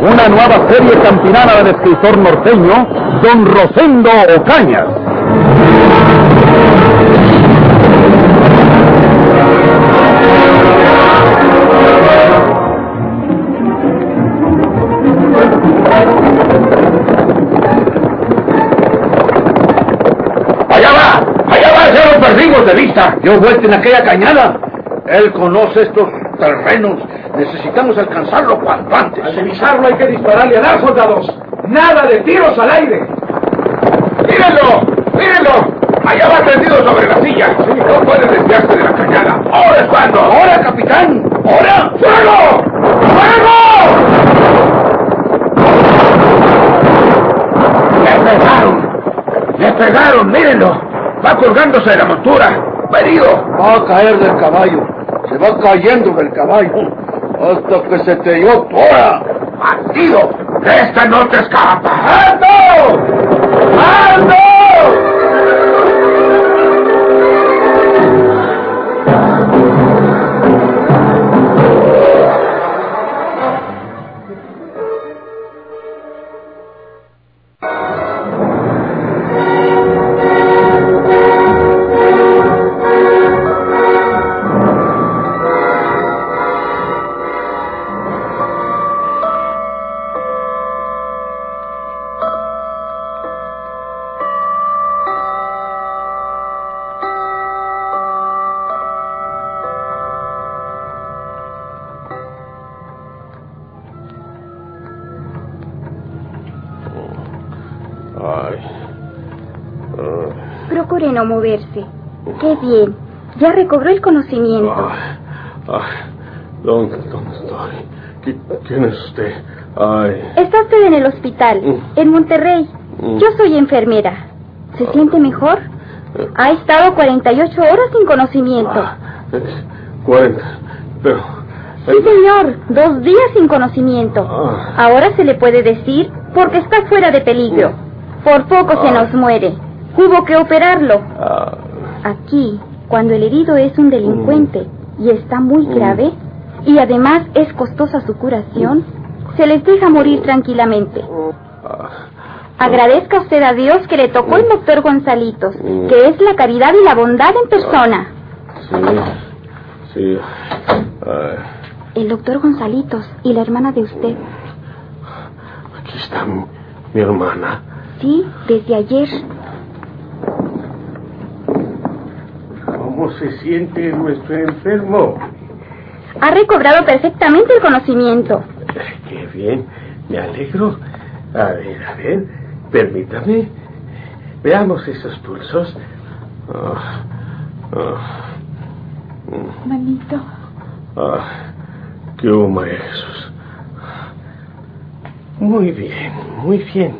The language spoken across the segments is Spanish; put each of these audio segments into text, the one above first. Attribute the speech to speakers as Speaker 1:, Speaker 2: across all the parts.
Speaker 1: Una nueva serie campinana del escritor norteño, Don Rosendo Ocañas.
Speaker 2: ¡Allá va! ¡Allá va! ¡Ya lo perdimos de vista! Yo vuelto en aquella cañada. Él conoce estos terrenos. Necesitamos alcanzarlo cuanto antes.
Speaker 3: Al divisarlo hay que dispararle a dar, soldados. Nada de tiros al aire.
Speaker 2: ¡Mírenlo! ¡Mírenlo! Allá va tendido sobre la silla. No puede desviarse de la cañada. ¡Ahora es cuando! ¡Ahora, capitán! ¡Ahora! ¡Fuego! ¡Fuego! ¡Le pegaron! ¡Le pegaron! ¡Mírenlo! Va colgándose de la montura. ¡Herido!
Speaker 3: Va a caer del caballo. Se va cayendo del caballo. Hasta que se te dio toda.
Speaker 2: ¡Bandido! ¡De esta no te escapa! ¡Alto! ¡Alto!
Speaker 4: Moverse. Qué bien. Ya recobró el conocimiento.
Speaker 5: Ay, ¿dónde, dónde estoy? ¿Qui- ¿Quién es usted? Ay,
Speaker 4: Está usted en el hospital,
Speaker 5: Mm.
Speaker 4: en Monterrey.
Speaker 5: Mm.
Speaker 4: Yo soy enfermera. ¿Se siente mejor? Ha estado 48 horas sin conocimiento.
Speaker 5: ah, eh, 40, pero...
Speaker 4: Sí, señor. Dos días sin conocimiento.
Speaker 5: Ah.
Speaker 4: Ahora se le puede decir porque está fuera de peligro. Por poco se
Speaker 5: Ah.
Speaker 4: nos muere. Hubo que operarlo.
Speaker 5: ah,
Speaker 4: Aquí, cuando el herido es un delincuente y está muy
Speaker 5: Mm.
Speaker 4: grave, y además es costosa su curación, se les deja morir tranquilamente.
Speaker 5: ah,
Speaker 4: Agradezca usted a Dios que le tocó el doctor Gonzalitos,
Speaker 5: Mm.
Speaker 4: que es la caridad y la bondad en persona.
Speaker 5: sí, sí. ay,
Speaker 4: El doctor Gonzalitos y la hermana de usted.
Speaker 5: aquí está mi hermana.
Speaker 4: Sí, desde ayer.
Speaker 5: ¿Cómo se siente nuestro enfermo?
Speaker 4: Ha recobrado perfectamente el conocimiento.
Speaker 5: Qué bien, me alegro. A ver, a ver, permítame. Veamos esos pulsos. Ah, ah,
Speaker 4: Manito.
Speaker 5: ah, qué Jesús. Muy bien, muy bien.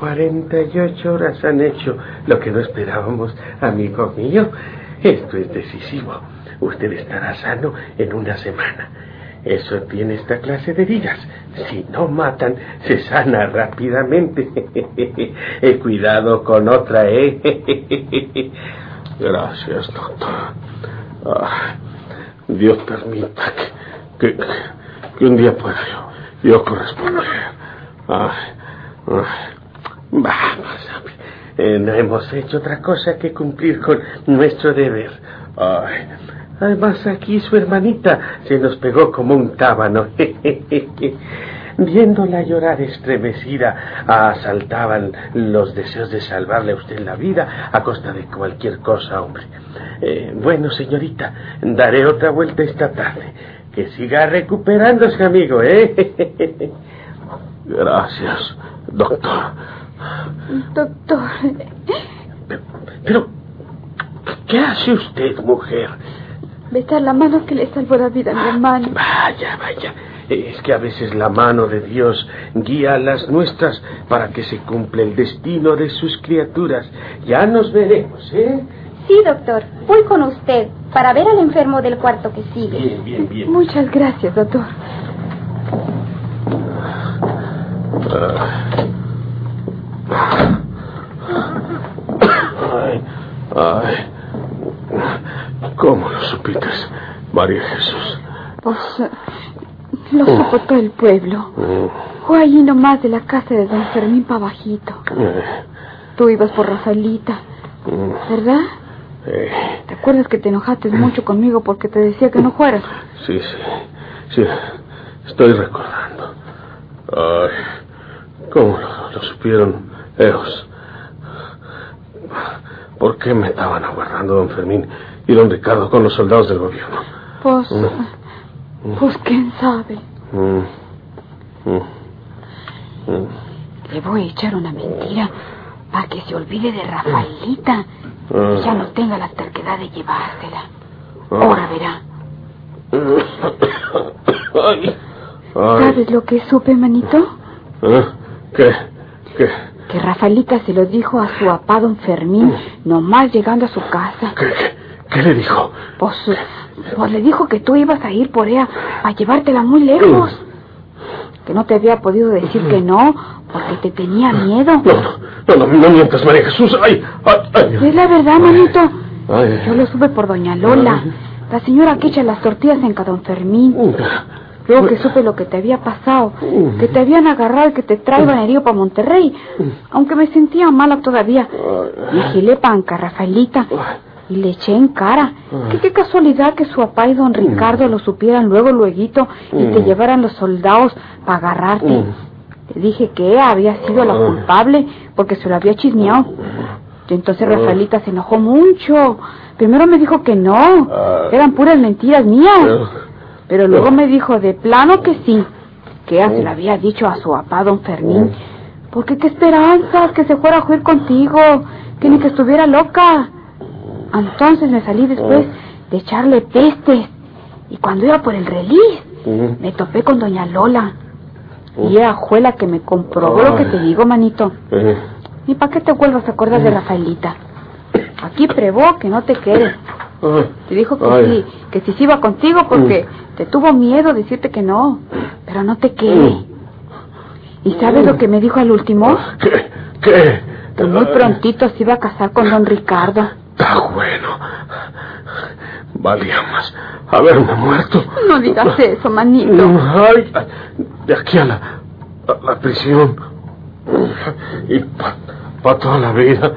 Speaker 5: 48 horas han hecho lo que no esperábamos, amigo mío. Esto es decisivo. Usted estará sano en una semana. Eso tiene esta clase de heridas. Si no matan, se sana rápidamente. Cuidado con otra, ¿eh? Gracias, doctor. Ah, Dios permita que, que, que un día pueda yo, yo corresponder. Ah, vamos, hombre. Eh, no hemos hecho otra cosa que cumplir con nuestro deber. Ay, además aquí su hermanita se nos pegó como un tábano. Viéndola llorar estremecida, asaltaban los deseos de salvarle a usted la vida a costa de cualquier cosa, hombre. Eh, bueno, señorita, daré otra vuelta esta tarde. Que siga recuperándose, amigo, ¿eh? Gracias, doctor.
Speaker 4: Doctor.
Speaker 5: Pero, ¿qué hace usted, mujer?
Speaker 4: Besar la mano que le salvó la vida a mi hermano.
Speaker 5: Vaya, vaya. Es que a veces la mano de Dios guía a las nuestras para que se cumpla el destino de sus criaturas. Ya nos veremos, ¿eh?
Speaker 4: Sí, doctor. Voy con usted para ver al enfermo del cuarto que sigue.
Speaker 5: Bien, bien, bien.
Speaker 6: Muchas gracias, doctor.
Speaker 5: Ay, ay. ¿Cómo lo supites, María Jesús?
Speaker 6: Pues lo supo todo el pueblo. Fue allí nomás de la casa de don Fermín para bajito.
Speaker 5: Eh,
Speaker 6: Tú ibas por Rafaelita, ¿verdad?
Speaker 5: eh,
Speaker 6: ¿Te acuerdas que te enojaste mucho conmigo porque te decía que no fueras?
Speaker 5: sí, sí, sí. Estoy recordando. Ay, ¿cómo lo, lo supieron ellos? ¿Por qué me estaban aguardando don Fermín y don Ricardo con los soldados del gobierno?
Speaker 6: Pues, pues quién sabe.
Speaker 5: Mm, mm, mm.
Speaker 6: Le voy a echar una mentira para que se olvide de Rafaelita
Speaker 5: Ah.
Speaker 6: y ya no tenga la terquedad de llevársela. Ahora verá.
Speaker 5: Ay, ay.
Speaker 6: ¿Sabes lo que supe, manito?
Speaker 5: ¿Eh? ¿Qué? ¿Qué?
Speaker 6: Que Rafaelita se lo dijo a su papá don Fermín, nomás llegando a su casa.
Speaker 5: ¿Qué, qué, qué le dijo?
Speaker 6: Pues, pues le dijo que tú ibas a ir por ella para llevártela muy lejos. Que no te había podido decir que no, porque te tenía miedo.
Speaker 5: No, no, no, no, no mientas, María Jesús. Ay, ay, ay.
Speaker 6: Es la verdad, manito.
Speaker 5: Ay.
Speaker 6: Yo lo supe por doña Lola, la señora que echa las tortillas en cada don Fermín. Luego que supe lo que te había pasado, que te habían agarrado y que te traían herido para Monterrey. Aunque me sentía mala todavía. Me agilé panca, Rafaelita, y le eché en cara. Que qué casualidad que su papá y don Ricardo lo supieran luego, lueguito, y te llevaran los soldados para agarrarte. Te dije que ella había sido la culpable porque se lo había chismeado. Y entonces Rafaelita se enojó mucho. Primero me dijo que no, eran puras mentiras mías. Pero luego me dijo de plano que sí, que ella se lo había dicho a su papá, don Fermín. Porque qué esperanzas, que se fuera a jugar contigo, que ni que estuviera loca. Entonces me salí después de echarle pestes. Y cuando iba por el release, me topé con doña Lola. Y ella fue la que me comprobó lo que te digo, manito.
Speaker 5: Eh,
Speaker 6: ¿Y para qué te vuelvas a acordar de Rafaelita? Aquí probó que no te quedes.
Speaker 5: Ay.
Speaker 6: Te dijo que
Speaker 5: Ay.
Speaker 6: sí, que sí se iba contigo porque te tuvo miedo decirte que no. Pero no te quede. ¿Y sabes lo que me dijo al último?
Speaker 5: ¿Qué? ¿Qué?
Speaker 6: Que muy prontito se iba a casar con don Ricardo.
Speaker 5: Está bueno. Valía más haberme muerto.
Speaker 6: No digas eso, manito.
Speaker 5: Ay, de aquí a la, a la prisión. Y para toda la vida.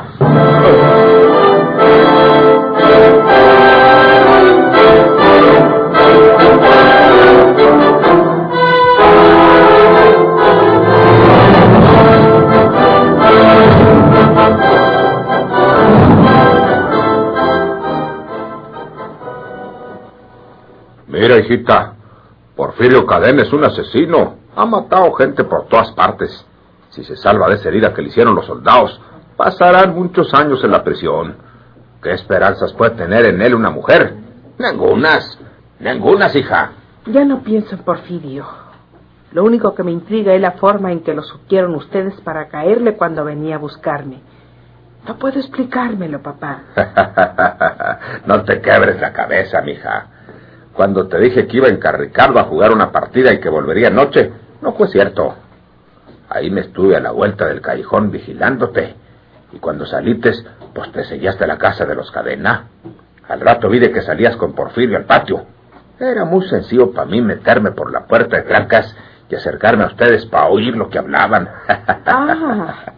Speaker 2: Mira, hijita, Porfirio Cadena es un asesino. Ha matado gente por todas partes. Si se salva de esa herida que le hicieron los soldados, pasarán muchos años en la prisión. ¿Qué esperanzas puede tener en él una mujer? Ningunas. Ningunas, hija.
Speaker 7: Ya no pienso en Porfirio. Lo único que me intriga es la forma en que lo supieron ustedes para caerle cuando venía a buscarme. No puedo explicármelo, papá.
Speaker 2: no te quebres la cabeza, mija. Cuando te dije que iba en Carricardo a jugar una partida y que volvería anoche, no fue cierto. Ahí me estuve a la vuelta del callejón vigilándote. Y cuando salites, pues te sellaste a la casa de los Cadena. Al rato vi de que salías con Porfirio al patio. Era muy sencillo para mí meterme por la puerta de trancas y acercarme a ustedes para oír lo que hablaban.
Speaker 7: Ah,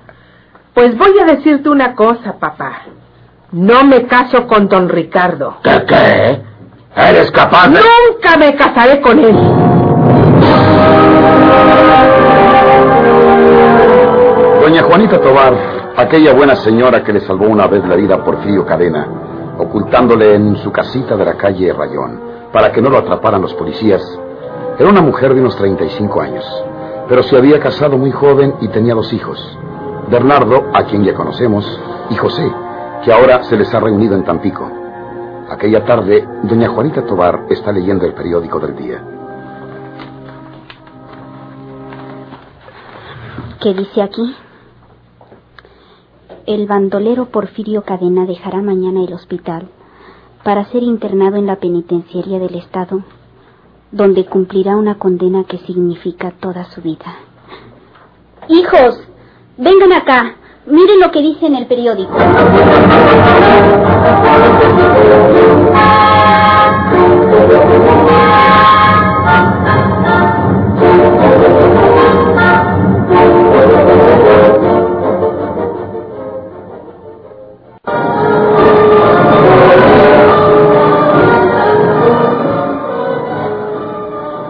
Speaker 7: pues voy a decirte una cosa, papá. No me caso con don Ricardo.
Speaker 2: ¿Qué, qué? ¿Eres capaz de...?
Speaker 7: Nunca me casaré con él.
Speaker 1: Doña Juanita Tobar, aquella buena señora que le salvó una vez la vida a Porfirio Cadena, ocultándole en su casita de la calle Rayón, para que no lo atraparan los policías, era una mujer de unos 35 años, pero se había casado muy joven y tenía dos hijos, Bernardo, a quien ya conocemos, y José, que ahora se les ha reunido en Tampico. Aquella tarde, doña Juanita Tobar está leyendo el periódico del día.
Speaker 8: ¿Qué dice aquí? El bandolero Porfirio Cadena dejará mañana el hospital para ser internado en la penitenciaría del Estado, donde cumplirá una condena que significa toda su vida. Hijos, vengan acá. Miren lo que dice en el periódico.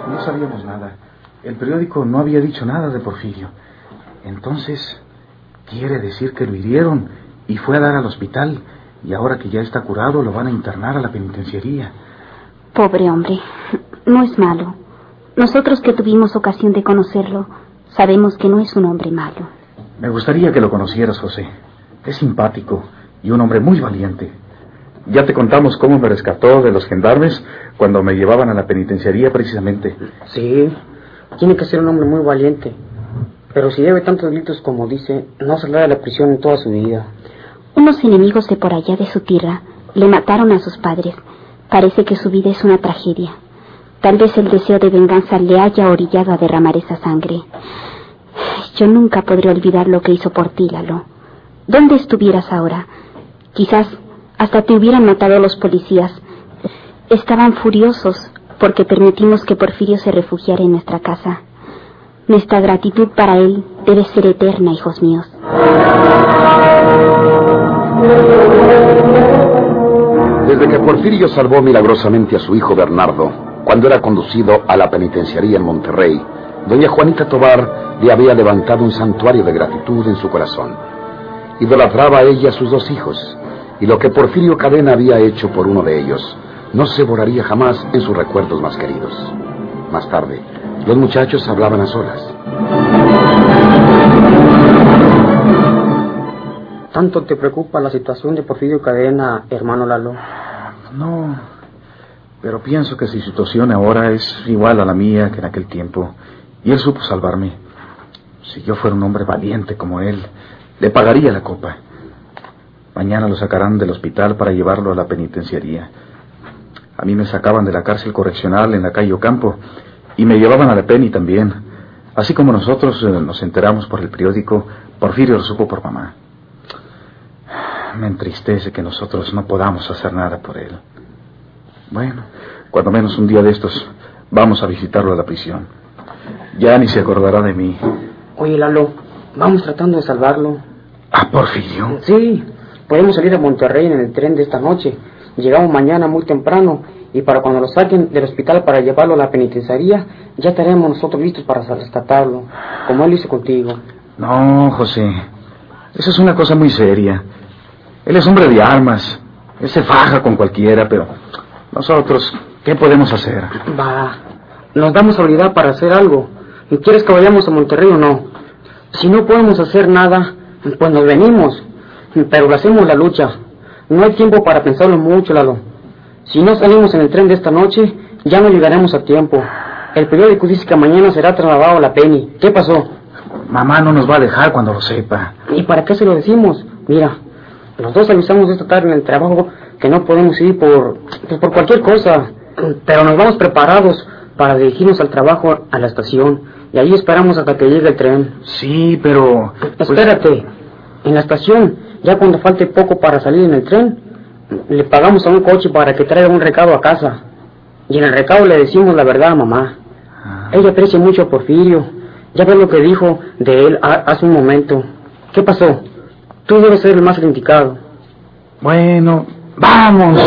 Speaker 9: No sabíamos nada. El periódico no había dicho nada de Porfirio. Entonces, quiere decir que lo hirieron y fue a dar al hospital y ahora que ya está curado lo van a internar a la penitenciaría.
Speaker 8: Pobre hombre, no es malo. Nosotros que tuvimos ocasión de conocerlo, sabemos que no es un hombre malo.
Speaker 9: Me gustaría que lo conocieras, José. Es simpático y un hombre muy valiente. Ya te contamos cómo me rescató de los gendarmes cuando me llevaban a la penitenciaría precisamente.
Speaker 10: Sí, tiene que ser un hombre muy valiente. Pero si debe tantos delitos como dice, no saldrá de la prisión en toda su vida.
Speaker 8: Unos enemigos de por allá de su tierra le mataron a sus padres. Parece que su vida es una tragedia. Tal vez el deseo de venganza le haya orillado a derramar esa sangre. Yo nunca podré olvidar lo que hizo por ti, Lalo. ¿Dónde estuvieras ahora? Quizás hasta te hubieran matado los policías. Estaban furiosos porque permitimos que Porfirio se refugiara en nuestra casa. Nuestra gratitud para él debe ser eterna, hijos míos.
Speaker 1: Desde que Porfirio salvó milagrosamente a su hijo Bernardo, cuando era conducido a la penitenciaría en Monterrey, doña Juanita Tobar le había levantado un santuario de gratitud en su corazón. Idolatraba a ella a sus dos hijos, y lo que Porfirio Cadena había hecho por uno de ellos no se borraría jamás en sus recuerdos más queridos. Más tarde, los muchachos hablaban a solas.
Speaker 10: ¿Tanto te preocupa la situación de Porfirio Cadena, hermano Lalo?
Speaker 9: No, pero pienso que su situación ahora es igual a la mía que en aquel tiempo. Y él supo salvarme. Si yo fuera un hombre valiente como él, le pagaría la copa. Mañana lo sacarán del hospital para llevarlo a la penitenciaría. A mí me sacaban de la cárcel correccional en la calle Ocampo y me llevaban a la Penny también. Así como nosotros eh, nos enteramos por el periódico, Porfirio lo supo por mamá. Me entristece que nosotros no podamos hacer nada por él. Bueno, cuando menos un día de estos vamos a visitarlo a la prisión. Ya ni se acordará de mí.
Speaker 10: Oye, Lalo, vamos tratando de salvarlo.
Speaker 9: ¿A Porfirio?
Speaker 10: Sí, podemos salir a Monterrey en el tren de esta noche. Llegamos mañana muy temprano y para cuando lo saquen del hospital para llevarlo a la penitenciaría, ya estaremos nosotros listos para rescatarlo, como él hizo contigo.
Speaker 9: No, José. Esa es una cosa muy seria. Él es hombre de armas. Él se faja con cualquiera, pero nosotros, ¿qué podemos hacer?
Speaker 10: Va, nos damos habilidad para hacer algo. ¿Quieres que vayamos a Monterrey o no? Si no podemos hacer nada, pues nos venimos. Pero hacemos la lucha. No hay tiempo para pensarlo mucho, Lalo. Si no salimos en el tren de esta noche, ya no llegaremos a tiempo. El periódico dice que mañana será trasladado a la Penny. ¿Qué pasó?
Speaker 9: Mamá no nos va a dejar cuando lo sepa.
Speaker 10: ¿Y para qué se lo decimos? Mira, los dos avisamos esta tarde en el trabajo que no podemos ir por, pues por cualquier cosa. Pero nos vamos preparados para dirigirnos al trabajo a la estación. Y ahí esperamos hasta que llegue el tren.
Speaker 9: Sí, pero...
Speaker 10: pues, Espérate. En la estación, ya cuando falte poco para salir en el tren, le pagamos a un coche para que traiga un recado a casa. Y en el recado le decimos la verdad a mamá.
Speaker 9: Ah.
Speaker 10: Ella aprecia mucho a Porfirio. Ya ves lo que dijo de él ha- hace un momento. ¿Qué pasó? Tú debes ser el más indicado.
Speaker 9: Bueno, vamos.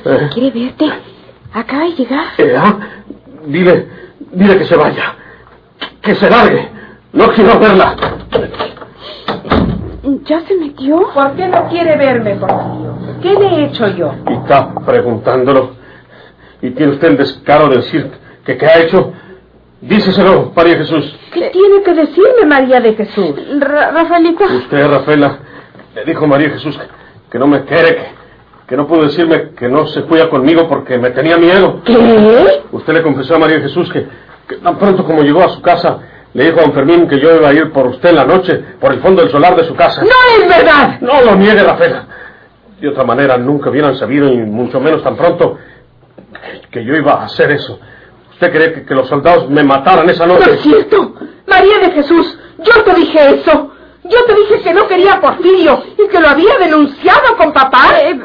Speaker 6: Quiere verte. Acaba de llegar.
Speaker 5: Eh, ah, Dile, dile que se vaya. Que se largue. No quiero verla.
Speaker 6: ¿Ya se metió?
Speaker 11: ¿Por qué no quiere verme, Porfirio? ¿Qué le he hecho yo?
Speaker 5: Y está preguntándolo. Y tiene usted el descaro de decir que qué ha hecho. Díceselo, María Jesús.
Speaker 7: ¿Qué tiene que decirme María de Jesús?
Speaker 6: Ra- Rafaelita.
Speaker 5: Usted, Rafaela, le dijo a María Jesús que, que no me quiere, que, que no pudo decirme que no se fuera conmigo porque me tenía miedo.
Speaker 7: ¿Qué?
Speaker 5: Usted le confesó a María Jesús que, que tan pronto como llegó a su casa, le dijo a don Fermín que yo iba a ir por usted en la noche, por el fondo del solar de su casa.
Speaker 7: ¡No es verdad!
Speaker 5: No lo niegue, Rafaela. De otra manera, nunca hubieran sabido, y mucho menos tan pronto, que, yo iba a hacer eso. ¿Usted cree que, que los soldados me mataran esa
Speaker 7: No
Speaker 5: noche?
Speaker 7: es cierto. María de Jesús, yo te dije eso. Yo te dije que no quería a Porfirio y que lo había denunciado con papá.
Speaker 6: Eh,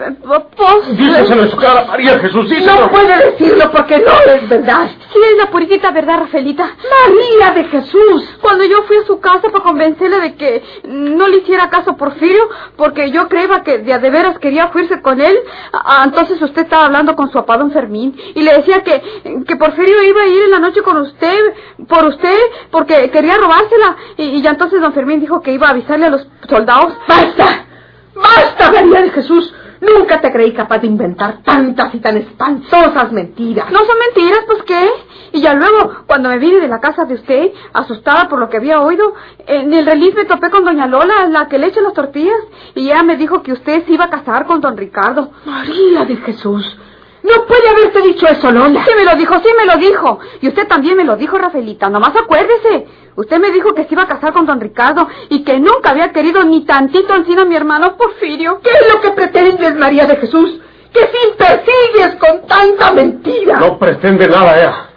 Speaker 6: pues...
Speaker 5: Díselo en su cara, María Jesús, díselo.
Speaker 7: No puede decirlo porque no es verdad.
Speaker 6: Sí, es la puritita verdad, Rafaelita.
Speaker 7: María de Jesús.
Speaker 6: Cuando yo fui a su casa para convencerle de que no le hiciera caso a Porfirio, porque yo creía que de a de veras quería fuirse con él, a- a- entonces usted estaba hablando con su papá don Fermín y le decía que, que Porfirio iba a ir en la noche con usted, por usted, porque quería robársela. Y, y ya entonces don Fermín dijo que iba a avisarle a los soldados.
Speaker 7: ¡Basta! ¡Basta, María de Jesús! Nunca te creí capaz de inventar tantas y tan espantosas mentiras.
Speaker 6: No son mentiras, pues qué. Y ya luego, cuando me vine de la casa de usted, asustada por lo que había oído, en el reliz me topé con doña Lola, la que le echa las tortillas, y ella me dijo que usted se iba a casar con don Ricardo.
Speaker 7: María de Jesús. No puede haberte dicho eso, Lola.
Speaker 6: Sí me lo dijo, sí me lo dijo. Y usted también me lo dijo, Rafaelita. Nomás acuérdese. Usted me dijo que se iba a casar con don Ricardo y que nunca había querido ni tantito encima a mi hermano Porfirio.
Speaker 7: ¿Qué es lo que pretendes, María de Jesús? ¿Qué fin persigues con tanta mentira?
Speaker 5: No pretende nada, ella.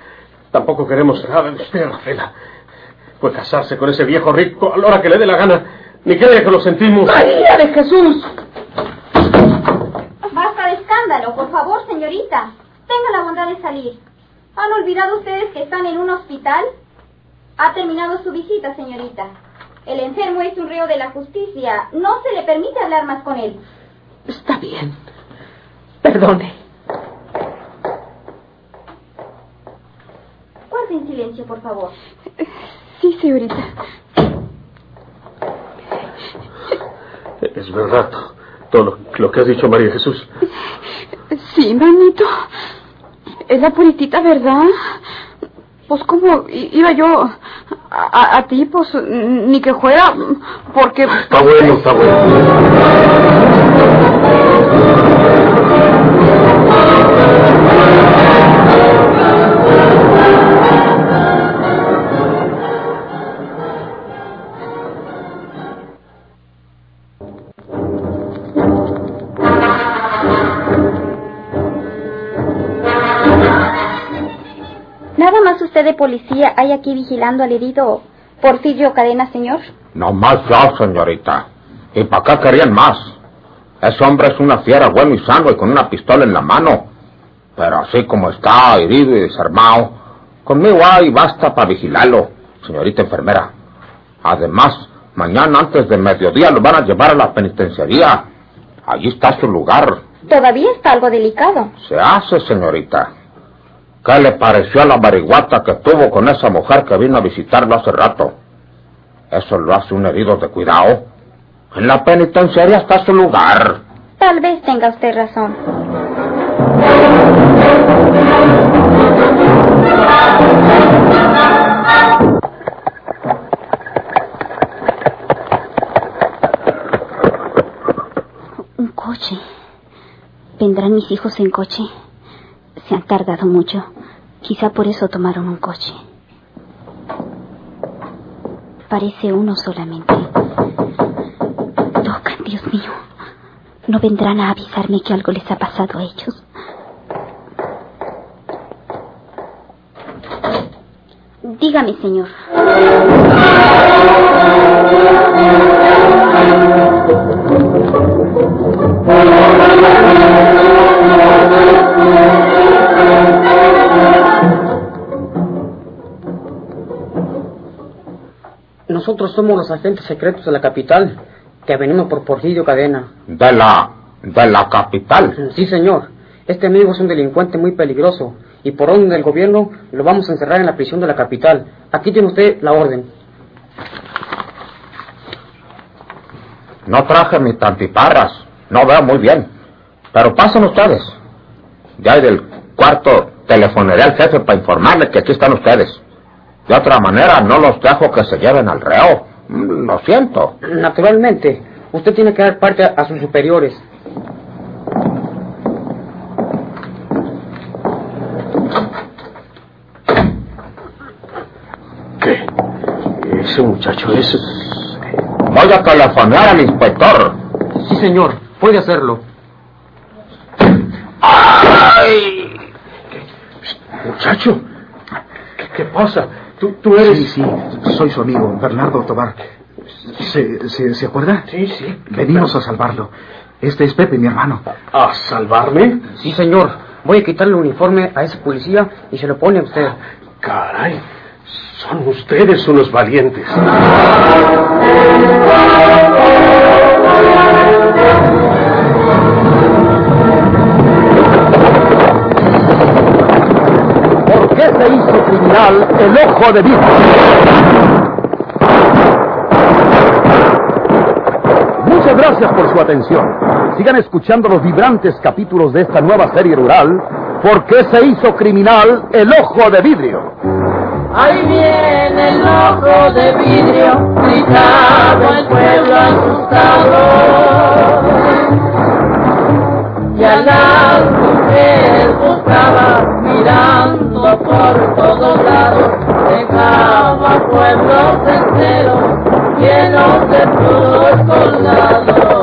Speaker 5: Tampoco queremos nada de usted, Rafaela. Pues casarse con ese viejo rico a la hora que le dé la gana. Ni que diga que lo sentimos.
Speaker 7: María de Jesús.
Speaker 4: Escándalo, por favor, señorita. Tenga la bondad de salir. ¿Han olvidado ustedes que están en un hospital? Ha terminado su visita, señorita. El enfermo es un reo de la justicia. No se le permite hablar más con él.
Speaker 7: Está bien. Perdone.
Speaker 4: Guarden silencio, por favor.
Speaker 6: Sí, señorita.
Speaker 5: Es verdad todo lo, lo que has dicho, María Jesús.
Speaker 6: Sí, manito. Es la puritita verdad. Pues como i- iba yo a ti, pues ni que fuera, porque...
Speaker 5: Está bueno, está bueno.
Speaker 4: Policía hay aquí vigilando al herido Porfirio Cadena, señor.
Speaker 2: No más señorita. ¿Y para qué querían más? Ese hombre es una fiera bueno y sano y con una pistola en la mano. Pero así como está, herido y desarmado, conmigo hay basta para vigilarlo, señorita enfermera. Además, mañana antes de mediodía lo van a llevar a la penitenciaría. Allí está su lugar.
Speaker 4: Todavía está algo delicado.
Speaker 2: Se hace, señorita. ¿Qué le pareció a la averiguata que tuvo con esa mujer que vino a visitarlo hace rato? Eso lo hace un herido de cuidado. En la penitenciaria está su lugar.
Speaker 4: Tal vez tenga usted razón.
Speaker 8: Un coche. Vendrán mis hijos en coche. Se han tardado mucho. Quizá por eso tomaron un coche. Parece uno solamente. Tocan, Dios mío. ¿No vendrán a avisarme que algo les ha pasado a ellos? Dígame, señor.
Speaker 10: Nosotros somos los agentes secretos de la capital, que venimos por Porfirio Cadena.
Speaker 2: De la... de la capital.
Speaker 10: Sí, señor. Este amigo es un delincuente muy peligroso y por orden del gobierno lo vamos a encerrar en la prisión de la capital. Aquí tiene usted la orden.
Speaker 2: No traje mis tantiparras. No veo muy bien. Pero pasen ustedes. Ya hay del cuarto telefoneré al jefe para informarle que aquí están ustedes. De otra manera, no los dejo que se lleven al reo. Mm, Lo siento.
Speaker 10: Naturalmente, usted tiene que dar parte a, sus superiores.
Speaker 5: ¿Qué? Ese muchacho es...
Speaker 2: Voy a telefonear al inspector.
Speaker 10: Sí, señor, puede hacerlo.
Speaker 5: ¡Ay! Muchacho, ¿qué, qué pasa? ¿Tú, tú eres...?
Speaker 9: Sí, sí, soy su amigo, Bernardo Tobar. ¿Se, se, ¿se acuerda?
Speaker 5: Sí, sí.
Speaker 9: Venimos a salvarlo. Este es Pepe, mi hermano.
Speaker 5: ¿A salvarme?
Speaker 10: Sí, señor. Voy a quitarle el uniforme a ese policía y se lo pone a usted.
Speaker 5: Caray, son ustedes unos valientes.
Speaker 12: criminal el ojo de vidrio? Muchas gracias por su atención. Sigan escuchando los vibrantes capítulos de esta nueva serie rural. ¿Por qué se hizo criminal el ojo de vidrio?
Speaker 13: Ahí viene el ojo de vidrio, gritaba el pueblo asustado. Y a mujeres buscaba, mirando por todos lados, dejaba pueblos enteros llenos de puros colgados.